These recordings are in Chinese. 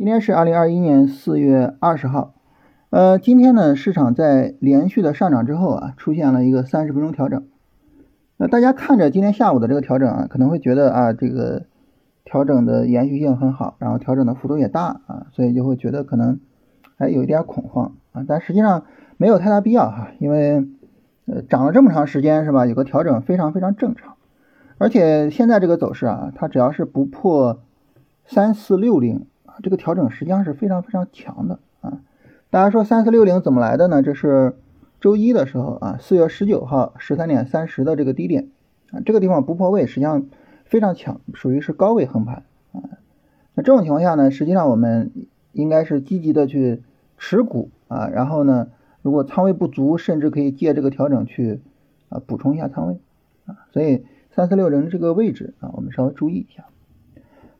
今天是二零二一年四月二十号，呃，今天呢，市场在连续的上涨之后啊，出现了一个三十分钟调整。那大家看着今天下午的这个调整啊，可能会觉得啊，这个调整的延续性很好，然后调整的幅度也大啊，所以就会觉得可能还有一点恐慌啊。但实际上没有太大必要哈，因为呃涨了这么长时间是吧？有个调整非常非常正常，而且现在这个走势啊，它只要是不破三四六零。这个调整实际上是非常非常强的啊！大家说三四六零怎么来的呢？这是周一的时候啊，四月十九号十三点三十的这个低点啊，这个地方不破位，实际上非常强，属于是高位横盘啊。那这种情况下呢，实际上我们应该是积极的去持股啊，然后呢，如果仓位不足，甚至可以借这个调整去啊补充一下仓位啊。所以三四六零这个位置啊，我们稍微注意一下。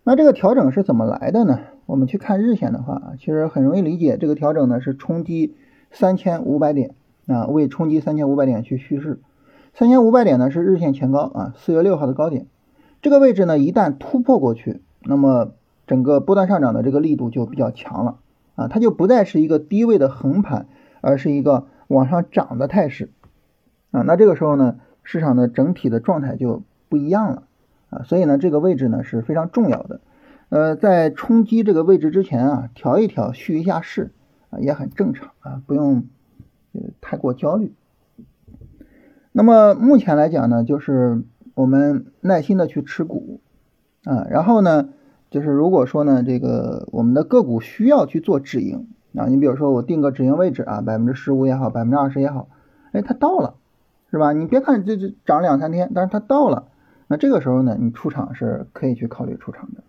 那这个调整是怎么来的呢？我们去看日线的话啊，其实很容易理解，这个调整呢是冲击三千五百点啊，为冲击三千五百点去蓄势。三千五百点呢是日线前高啊，四月六号的高点。这个位置呢一旦突破过去，那么整个波段上涨的这个力度就比较强了啊，它就不再是一个低位的横盘，而是一个往上涨的态势啊。那这个时候呢，市场的整体的状态就不一样了啊，所以呢，这个位置呢是非常重要的。呃，在冲击这个位置之前啊，调一调，蓄一下势啊，也很正常啊，不用呃太过焦虑。那么目前来讲呢，就是我们耐心的去持股啊，然后呢，就是如果说呢，这个我们的个股需要去做止盈啊，你比如说我定个止盈位置啊，百分之十五也好，百分之二十也好，哎，它到了，是吧？你别看这这涨两三天，但是它到了，那这个时候呢，你出场是可以去考虑出场的。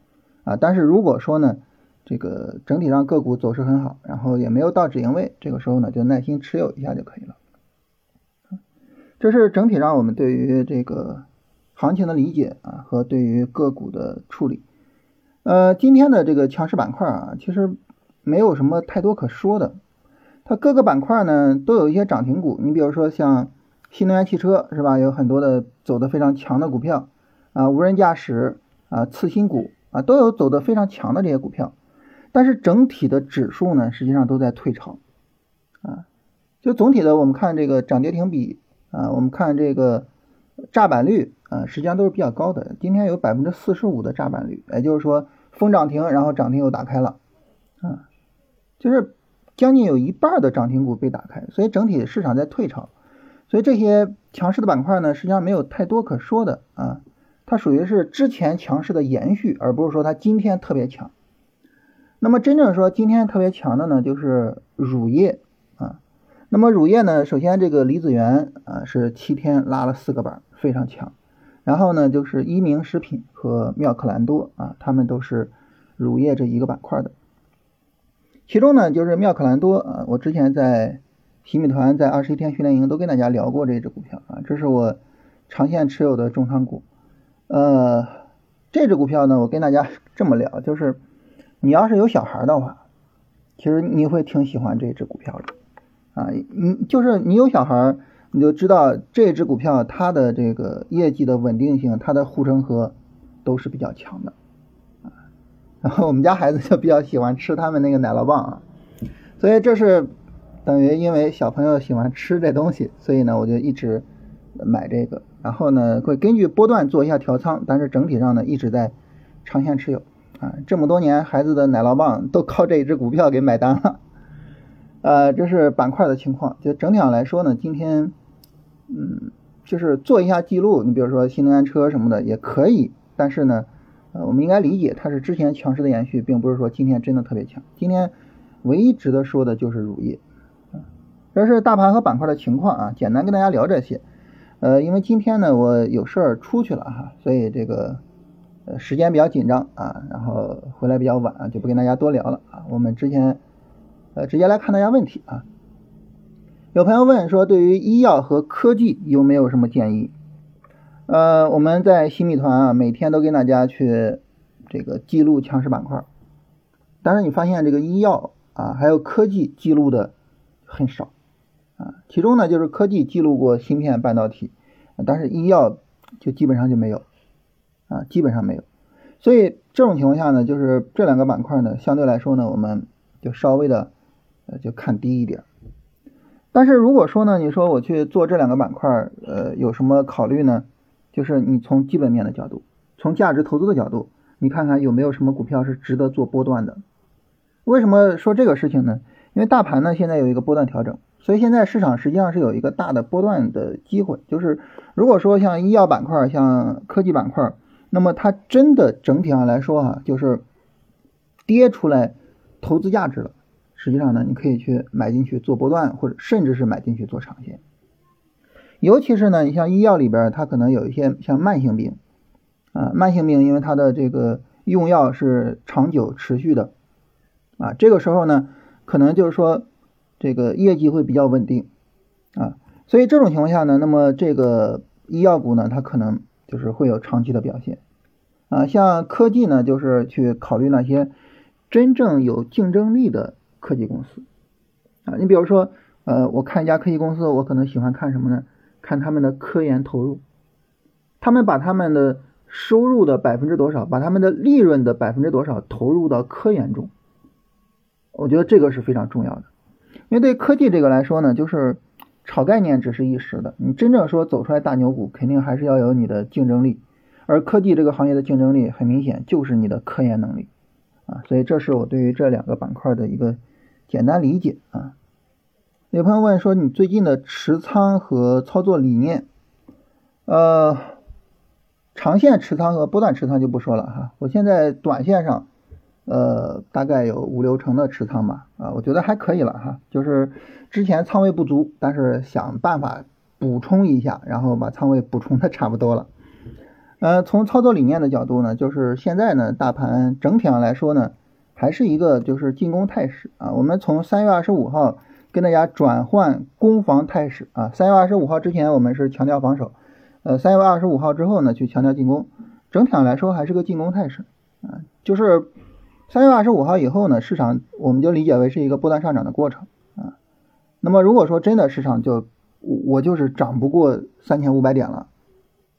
但是如果说呢，这个整体上个股走势很好，然后也没有到止盈位，这个时候呢，就耐心持有一下就可以了。这是整体上我们对于这个行情的理解啊，和对于个股的处理。呃，今天的这个强势板块啊，其实没有什么太多可说的，它各个板块呢都有一些涨停股，你比如说像新能源汽车是吧，有很多的走的非常强的股票啊，无人驾驶啊，次新股。啊，都有走的非常强的这些股票，但是整体的指数呢，实际上都在退潮，啊，就总体的我们看这个涨跌停比啊，我们看这个炸板率啊，实际上都是比较高的。今天有百分之四十五的炸板率，也就是说封涨停，然后涨停又打开了，啊，就是将近有一半的涨停股被打开，所以整体市场在退潮，所以这些强势的板块呢，实际上没有太多可说的啊。它属于是之前强势的延续，而不是说它今天特别强。那么真正说今天特别强的呢，就是乳业啊。那么乳业呢，首先这个李子源啊是七天拉了四个板，非常强。然后呢，就是一鸣食品和妙可蓝多啊，他们都是乳业这一个板块的。其中呢，就是妙可蓝多啊，我之前在洗米团在二十一天训练营都跟大家聊过这只股票啊，这是我长线持有的重仓股。呃，这只股票呢，我跟大家这么聊，就是你要是有小孩的话，其实你会挺喜欢这只股票的啊。你就是你有小孩，你就知道这只股票它的这个业绩的稳定性，它的护城河都是比较强的啊。然后我们家孩子就比较喜欢吃他们那个奶酪棒啊，所以这是等于因为小朋友喜欢吃这东西，所以呢，我就一直买这个。然后呢，会根据波段做一下调仓，但是整体上呢一直在长线持有啊。这么多年孩子的奶酪棒都靠这一只股票给买单了。呃，这是板块的情况。就整体上来说呢，今天嗯，就是做一下记录。你比如说新能源车什么的也可以，但是呢，呃，我们应该理解它是之前强势的延续，并不是说今天真的特别强。今天唯一值得说的就是乳业啊。这是大盘和板块的情况啊，简单跟大家聊这些。呃，因为今天呢，我有事儿出去了哈，所以这个呃时间比较紧张啊，然后回来比较晚，就不跟大家多聊了啊。我们之前呃直接来看大家问题啊。有朋友问说，对于医药和科技有没有什么建议？呃，我们在新米团啊，每天都跟大家去这个记录强势板块，但是你发现这个医药啊还有科技记录的很少。啊，其中呢就是科技记录过芯片半导体，但是医药就基本上就没有，啊，基本上没有。所以这种情况下呢，就是这两个板块呢，相对来说呢，我们就稍微的呃就看低一点。但是如果说呢，你说我去做这两个板块，呃，有什么考虑呢？就是你从基本面的角度，从价值投资的角度，你看看有没有什么股票是值得做波段的。为什么说这个事情呢？因为大盘呢现在有一个波段调整，所以现在市场实际上是有一个大的波段的机会。就是如果说像医药板块、像科技板块，那么它真的整体上来说哈，就是跌出来投资价值了。实际上呢，你可以去买进去做波段，或者甚至是买进去做长线。尤其是呢，你像医药里边，它可能有一些像慢性病啊，慢性病因为它的这个用药是长久持续的啊，这个时候呢，可能就是说这个业绩会比较稳定啊，所以这种情况下呢，那么这个医药股呢，它可能就是会有长期的表现啊。像科技呢，就是去考虑那些真正有竞争力的。科技公司啊，你比如说，呃，我看一家科技公司，我可能喜欢看什么呢？看他们的科研投入，他们把他们的收入的百分之多少，把他们的利润的百分之多少投入到科研中，我觉得这个是非常重要的。因为对科技这个来说呢，就是炒概念只是一时的，你真正说走出来大牛股，肯定还是要有你的竞争力，而科技这个行业的竞争力很明显就是你的科研能力啊，所以这是我对于这两个板块的一个。简单理解啊，有朋友问说你最近的持仓和操作理念，呃，长线持仓和波段持仓就不说了哈，我现在短线上，呃，大概有五六成的持仓吧，啊，我觉得还可以了哈，就是之前仓位不足，但是想办法补充一下，然后把仓位补充的差不多了，呃，从操作理念的角度呢，就是现在呢，大盘整体上来说呢。还是一个就是进攻态势啊，我们从三月二十五号跟大家转换攻防态势啊，三月二十五号之前我们是强调防守，呃，三月二十五号之后呢去强调进攻，整体上来说还是个进攻态势啊，就是三月二十五号以后呢，市场我们就理解为是一个波段上涨的过程啊，那么如果说真的市场就我就是涨不过三千五百点了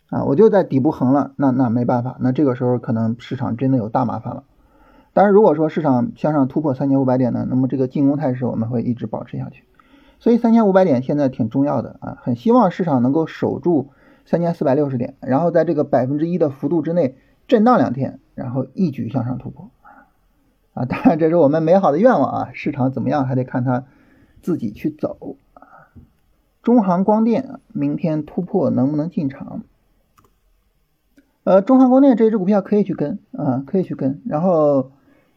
啊，我就在底部横了，那那没办法，那这个时候可能市场真的有大麻烦了。当然，如果说市场向上突破三千五百点呢，那么这个进攻态势我们会一直保持下去。所以三千五百点现在挺重要的啊，很希望市场能够守住三千四百六十点，然后在这个百分之一的幅度之内震荡两天，然后一举向上突破啊。当然，这是我们美好的愿望啊，市场怎么样还得看它自己去走。中航光电明天突破能不能进场？呃，中航光电这只股票可以去跟啊，可以去跟，然后。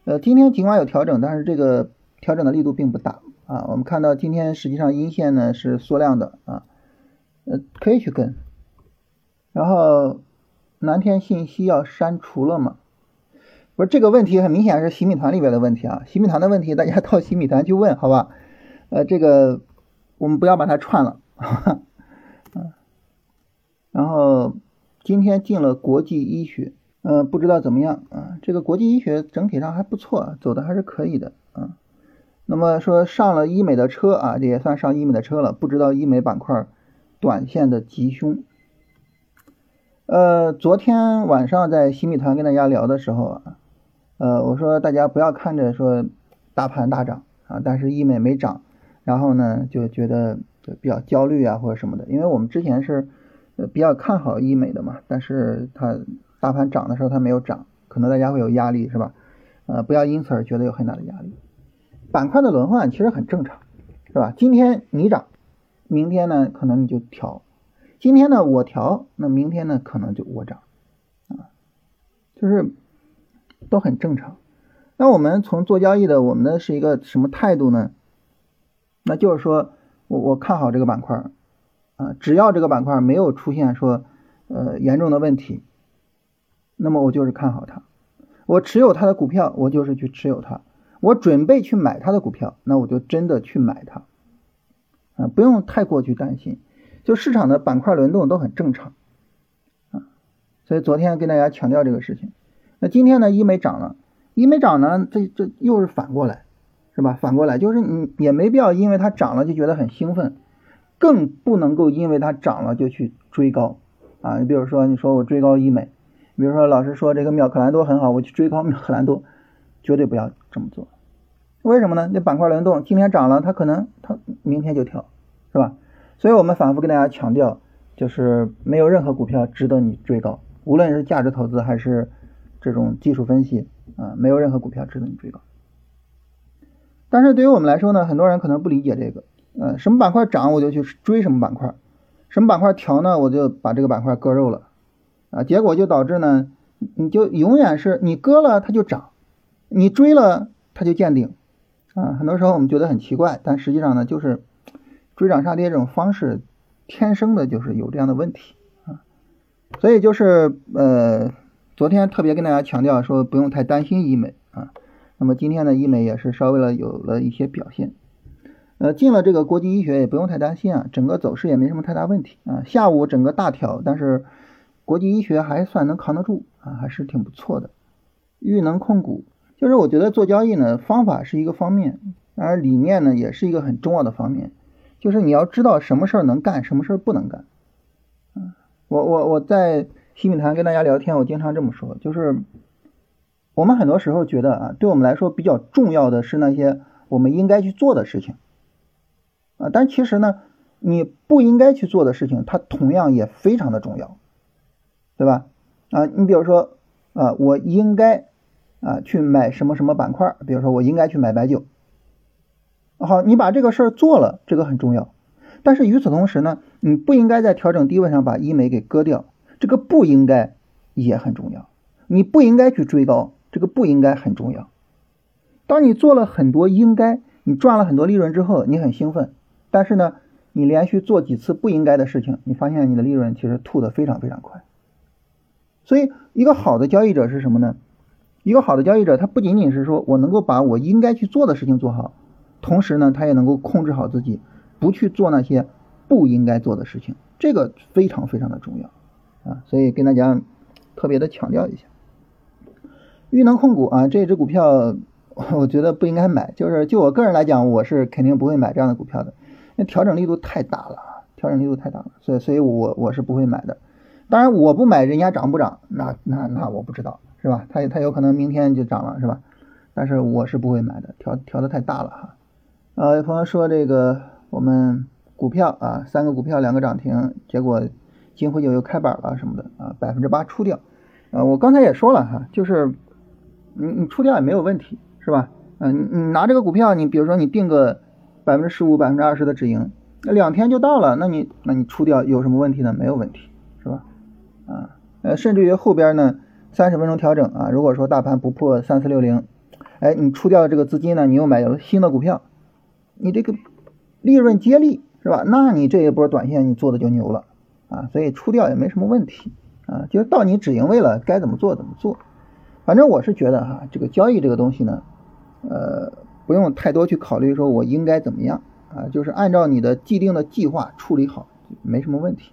呃，今天尽管有调整，但是这个调整的力度并不大啊。我们看到今天实际上阴线呢是缩量的啊，呃，可以去跟。然后蓝天信息要删除了吗？不是这个问题，很明显是洗米团里边的问题啊。洗米团的问题，大家到洗米团去问，好吧？呃，这个我们不要把它串了。嗯，然后今天进了国际医学。嗯，不知道怎么样啊？这个国际医学整体上还不错，走的还是可以的啊。那么说上了医美的车啊，这也算上医美的车了。不知道医美板块短线的吉凶。呃，昨天晚上在新米团跟大家聊的时候啊，呃，我说大家不要看着说大盘大涨啊，但是医美没涨，然后呢就觉得比较焦虑啊或者什么的，因为我们之前是比较看好医美的嘛，但是它。大盘涨的时候它没有涨，可能大家会有压力，是吧？呃，不要因此而觉得有很大的压力。板块的轮换其实很正常，是吧？今天你涨，明天呢可能你就调；今天呢我调，那明天呢可能就我涨，啊，就是都很正常。那我们从做交易的，我们的是一个什么态度呢？那就是说我我看好这个板块，啊，只要这个板块没有出现说呃严重的问题。那么我就是看好它，我持有它的股票，我就是去持有它，我准备去买它的股票，那我就真的去买它，啊，不用太过去担心，就市场的板块轮动都很正常，啊，所以昨天跟大家强调这个事情，那今天呢，医美涨了，医美涨呢，这这又是反过来，是吧？反过来就是你也没必要因为它涨了就觉得很兴奋，更不能够因为它涨了就去追高，啊，你比如说你说我追高医美。比如说老师说这个妙可蓝多很好，我去追高妙可蓝多，绝对不要这么做。为什么呢？那板块轮动，今天涨了，它可能它明天就跳，是吧？所以我们反复跟大家强调，就是没有任何股票值得你追高，无论是价值投资还是这种技术分析啊，没有任何股票值得你追高。但是对于我们来说呢，很多人可能不理解这个，呃，什么板块涨我就去追什么板块，什么板块调呢我就把这个板块割肉了，啊，结果就导致呢，你就永远是你割了它就涨，你追了它就见顶，啊，很多时候我们觉得很奇怪，但实际上呢就是追涨杀跌这种方式天生的就是有这样的问题。啊，所以就是呃，昨天特别跟大家强调说不用太担心医美啊。那么今天呢，医美也是稍微了有了一些表现，呃，进了这个国际医学也不用太担心啊，整个走势也没什么太大问题啊。下午整个大调，但是国际医学还算能扛得住啊，还是挺不错的。玉能控股，就是我觉得做交易呢，方法是一个方面，而理念呢也是一个很重要的方面，就是你要知道什么事儿能干，什么事儿不能干。嗯，我我我在新米团跟大家聊天，我经常这么说，就是。我们很多时候觉得啊，对我们来说比较重要的是那些我们应该去做的事情，啊，但其实呢，你不应该去做的事情，它同样也非常的重要，对吧？啊，你比如说啊，我应该啊去买什么什么板块，比如说我应该去买白酒，好，你把这个事儿做了，这个很重要。但是与此同时呢，你不应该在调整低位上把医美给割掉，这个不应该也很重要。你不应该去追高。这个不应该很重要。当你做了很多应该，你赚了很多利润之后，你很兴奋。但是呢，你连续做几次不应该的事情，你发现你的利润其实吐得非常非常快。所以，一个好的交易者是什么呢？一个好的交易者，他不仅仅是说我能够把我应该去做的事情做好，同时呢，他也能够控制好自己，不去做那些不应该做的事情。这个非常非常的重要啊！所以跟大家特别的强调一下。豫能控股啊，这只股票我觉得不应该买，就是就我个人来讲，我是肯定不会买这样的股票的，那调整力度太大了，调整力度太大了，所以所以我我是不会买的。当然我不买，人家涨不涨，那那那我不知道，是吧？它它有可能明天就涨了，是吧？但是我是不会买的，调调的太大了哈。呃，有朋友说这个我们股票啊，三个股票两个涨停，结果金辉酒又开板了什么的啊，百分之八出掉。呃，我刚才也说了哈，就是。你你出掉也没有问题，是吧？嗯，你拿这个股票，你比如说你定个百分之十五、百分之二十的止盈，那两天就到了，那你那你出掉有什么问题呢？没有问题，是吧？啊，呃，甚至于后边呢，三十分钟调整啊，如果说大盘不破三四六零，哎，你出掉的这个资金呢，你又买了新的股票，你这个利润接力是吧？那你这一波短线你做的就牛了啊，所以出掉也没什么问题啊，就到你止盈位了，该怎么做怎么做。反正我是觉得哈，这个交易这个东西呢，呃，不用太多去考虑，说我应该怎么样啊，就是按照你的既定的计划处理好，没什么问题。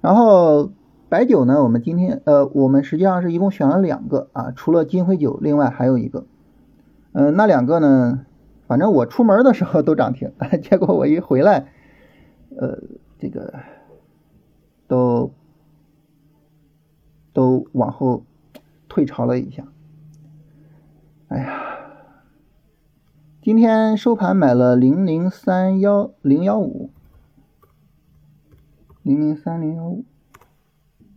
然后白酒呢，我们今天呃，我们实际上是一共选了两个啊，除了金辉酒，另外还有一个，嗯，那两个呢，反正我出门的时候都涨停，结果我一回来，呃，这个都都往后。退潮了一下，哎呀，今天收盘买了零零三幺零幺五，零零三零幺五，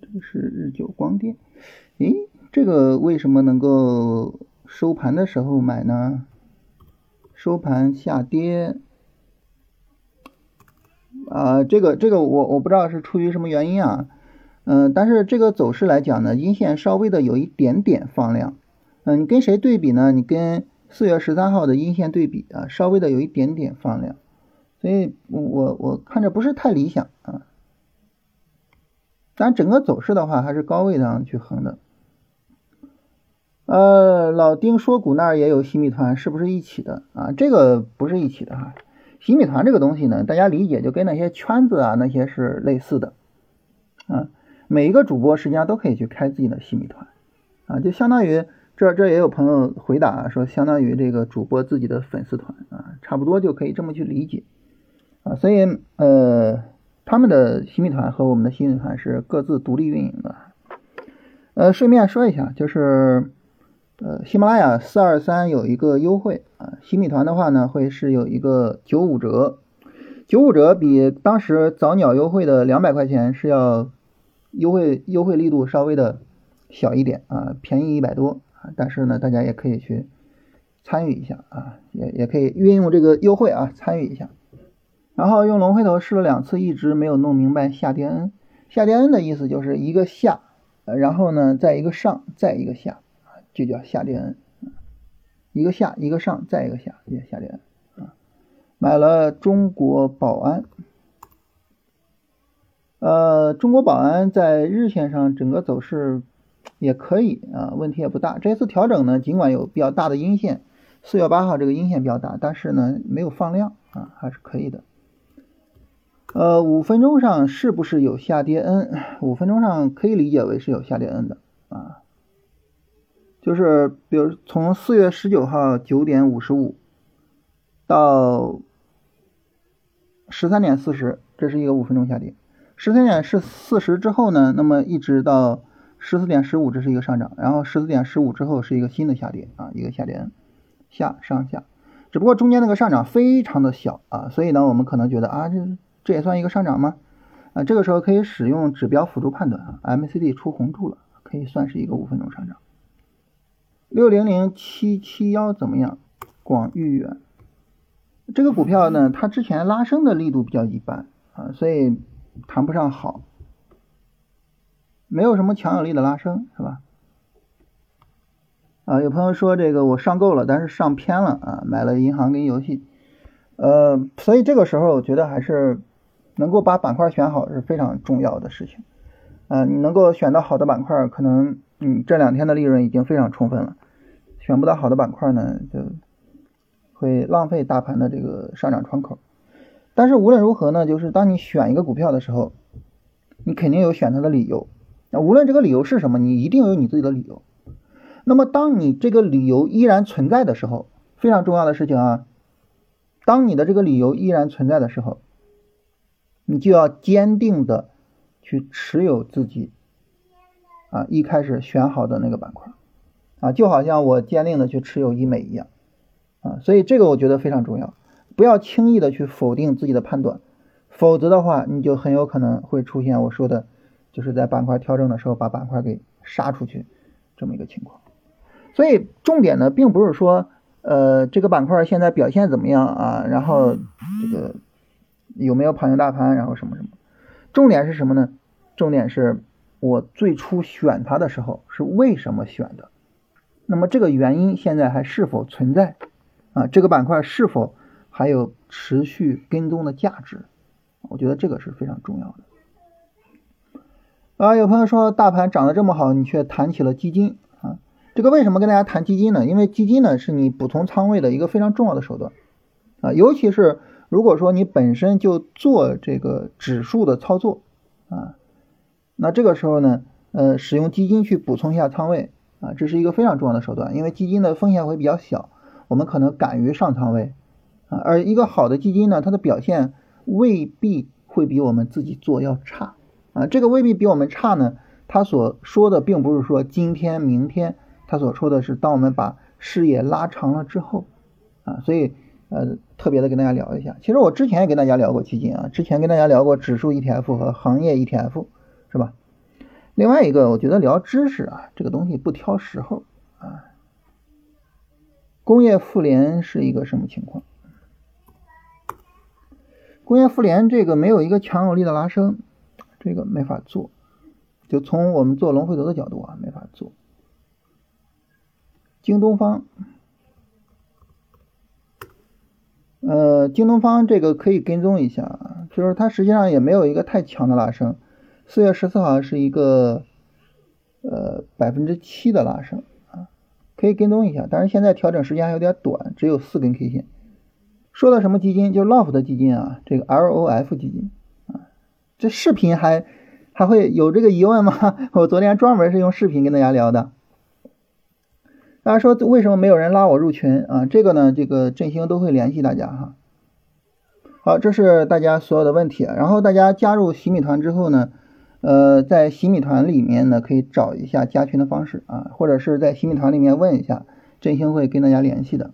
这是日久光电，诶，这个为什么能够收盘的时候买呢？收盘下跌，啊，这个这个我我不知道是出于什么原因啊。嗯，但是这个走势来讲呢，阴线稍微的有一点点放量。嗯，你跟谁对比呢？你跟四月十三号的阴线对比啊，稍微的有一点点放量，所以我我看着不是太理想啊。但整个走势的话，还是高位上去横的。呃，老丁说股那儿也有新米团，是不是一起的啊？这个不是一起的哈。洗米团这个东西呢，大家理解就跟那些圈子啊那些是类似的，啊。每一个主播实际上都可以去开自己的新米团，啊，就相当于这这也有朋友回答说，相当于这个主播自己的粉丝团啊，差不多就可以这么去理解，啊，所以呃，他们的新米团和我们的新米团是各自独立运营的，呃，顺便说一下，就是呃，喜马拉雅四二三有一个优惠新，米团的话呢，会是有一个九五折，九五折比当时早鸟优惠的两百块钱是要优惠优惠力度稍微的小一点啊，便宜一百多啊，但是呢，大家也可以去参与一下啊，也也可以运用这个优惠啊，参与一下。然后用龙回头试了两次，一直没有弄明白下跌 N。下跌 N 的意思就是一个下，然后呢再一个上，再一个下，就叫下跌 N。一个下，一个上，再一个下，也下跌。啊，买了中国宝安。呃，中国宝安在日线上整个走势也可以啊，问题也不大。这次调整呢，尽管有比较大的阴线，四月八号这个阴线比较大，但是呢没有放量啊，还是可以的。呃，五分钟上是不是有下跌 N？五分钟上可以理解为是有下跌 N 的，就是比如从四月十九号九点五十五到十三点四十，这是一个五分钟下跌。十三点是四十之后呢，那么一直到十四点十五，这是一个上涨，然后十四点十五之后是一个新的下跌啊，一个下跌下上下，只不过中间那个上涨非常的小啊，所以呢，我们可能觉得啊这。这也算一个上涨吗？啊，这个时候可以使用指标辅助判断啊，M C D 出红柱了，可以算是一个五分钟上涨。六零零七七幺怎么样？广誉远这个股票呢，它之前拉升的力度比较一般啊，所以谈不上好，没有什么强有力的拉升，是吧？啊，有朋友说这个我上够了，但是上偏了啊，买了银行跟游戏，呃，所以这个时候我觉得还是。能够把板块选好是非常重要的事情，啊，你能够选到好的板块，可能你这两天的利润已经非常充分了。选不到好的板块呢，就会浪费大盘的这个上涨窗口。但是无论如何呢，就是当你选一个股票的时候，你肯定有选它的理由。那无论这个理由是什么，你一定有你自己的理由。那么当你这个理由依然存在的时候，非常重要的事情啊，当你的这个理由依然存在的时候。你就要坚定的去持有自己啊一开始选好的那个板块啊，就好像我坚定的去持有医美一样啊，所以这个我觉得非常重要，不要轻易的去否定自己的判断，否则的话你就很有可能会出现我说的，就是在板块调整的时候把板块给杀出去这么一个情况。所以重点呢，并不是说呃这个板块现在表现怎么样啊，然后这个。有没有跑赢大盘？然后什么什么？重点是什么呢？重点是我最初选它的时候是为什么选的？那么这个原因现在还是否存在？啊，这个板块是否还有持续跟踪的价值？我觉得这个是非常重要的。啊，有朋友说大盘涨得这么好，你却谈起了基金啊？这个为什么跟大家谈基金呢？因为基金呢是你补充仓位的一个非常重要的手段啊，尤其是。如果说你本身就做这个指数的操作啊，那这个时候呢，呃，使用基金去补充一下仓位啊，这是一个非常重要的手段，因为基金的风险会比较小，我们可能敢于上仓位啊。而一个好的基金呢，它的表现未必会比我们自己做要差啊。这个未必比我们差呢，他所说的并不是说今天、明天，他所说的是当我们把视野拉长了之后啊，所以。呃，特别的跟大家聊一下，其实我之前也跟大家聊过基金啊，之前跟大家聊过指数 ETF 和行业 ETF，是吧？另外一个，我觉得聊知识啊，这个东西不挑时候啊。工业妇联是一个什么情况？工业妇联这个没有一个强有力的拉升，这个没法做，就从我们做龙回头的角度啊，没法做。京东方。呃，京东方这个可以跟踪一下，就是它实际上也没有一个太强的拉升。四月十四号是一个呃百分之七的拉升啊，可以跟踪一下。但是现在调整时间还有点短，只有四根 K 线。说到什么基金？就 LOF 的基金啊，这个 LOF 基金啊，这视频还还会有这个疑问吗？我昨天专门是用视频跟大家聊的。大家说为什么没有人拉我入群啊？这个呢，这个振兴都会联系大家哈。好，这是大家所有的问题。然后大家加入洗米团之后呢，呃，在洗米团里面呢，可以找一下加群的方式啊，或者是在洗米团里面问一下，振兴会跟大家联系的。